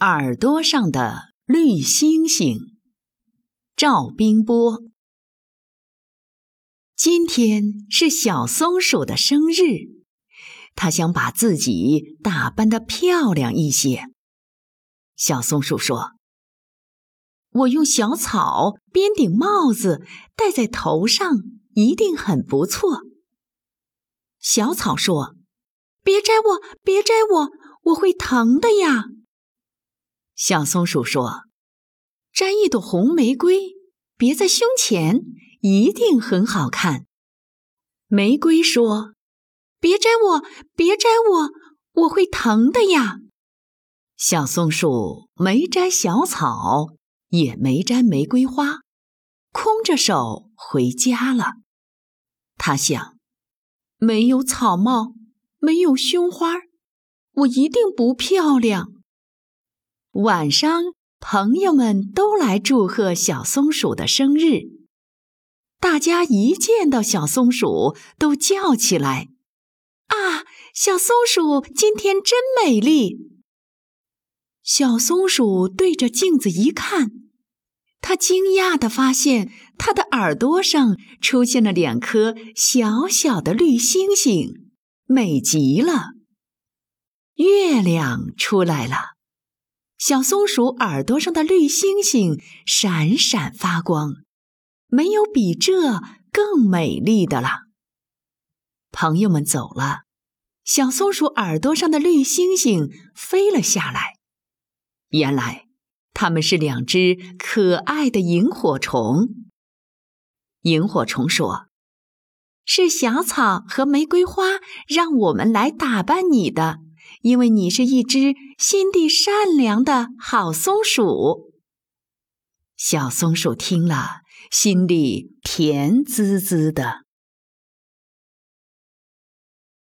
耳朵上的绿星星，赵冰波。今天是小松鼠的生日，它想把自己打扮的漂亮一些。小松鼠说：“我用小草编顶帽子戴在头上，一定很不错。”小草说：“别摘我，别摘我，我会疼的呀。”小松鼠说：“摘一朵红玫瑰，别在胸前，一定很好看。”玫瑰说：“别摘我，别摘我，我会疼的呀。”小松鼠没摘小草，也没摘玫瑰花，空着手回家了。他想：没有草帽，没有胸花，我一定不漂亮。晚上，朋友们都来祝贺小松鼠的生日。大家一见到小松鼠，都叫起来：“啊，小松鼠今天真美丽！”小松鼠对着镜子一看，它惊讶地发现，它的耳朵上出现了两颗小小的绿星星，美极了。月亮出来了。小松鼠耳朵上的绿星星闪闪发光，没有比这更美丽的了。朋友们走了，小松鼠耳朵上的绿星星飞了下来。原来，它们是两只可爱的萤火虫。萤火虫说：“是小草和玫瑰花让我们来打扮你的。”因为你是一只心地善良的好松鼠，小松鼠听了，心里甜滋滋的。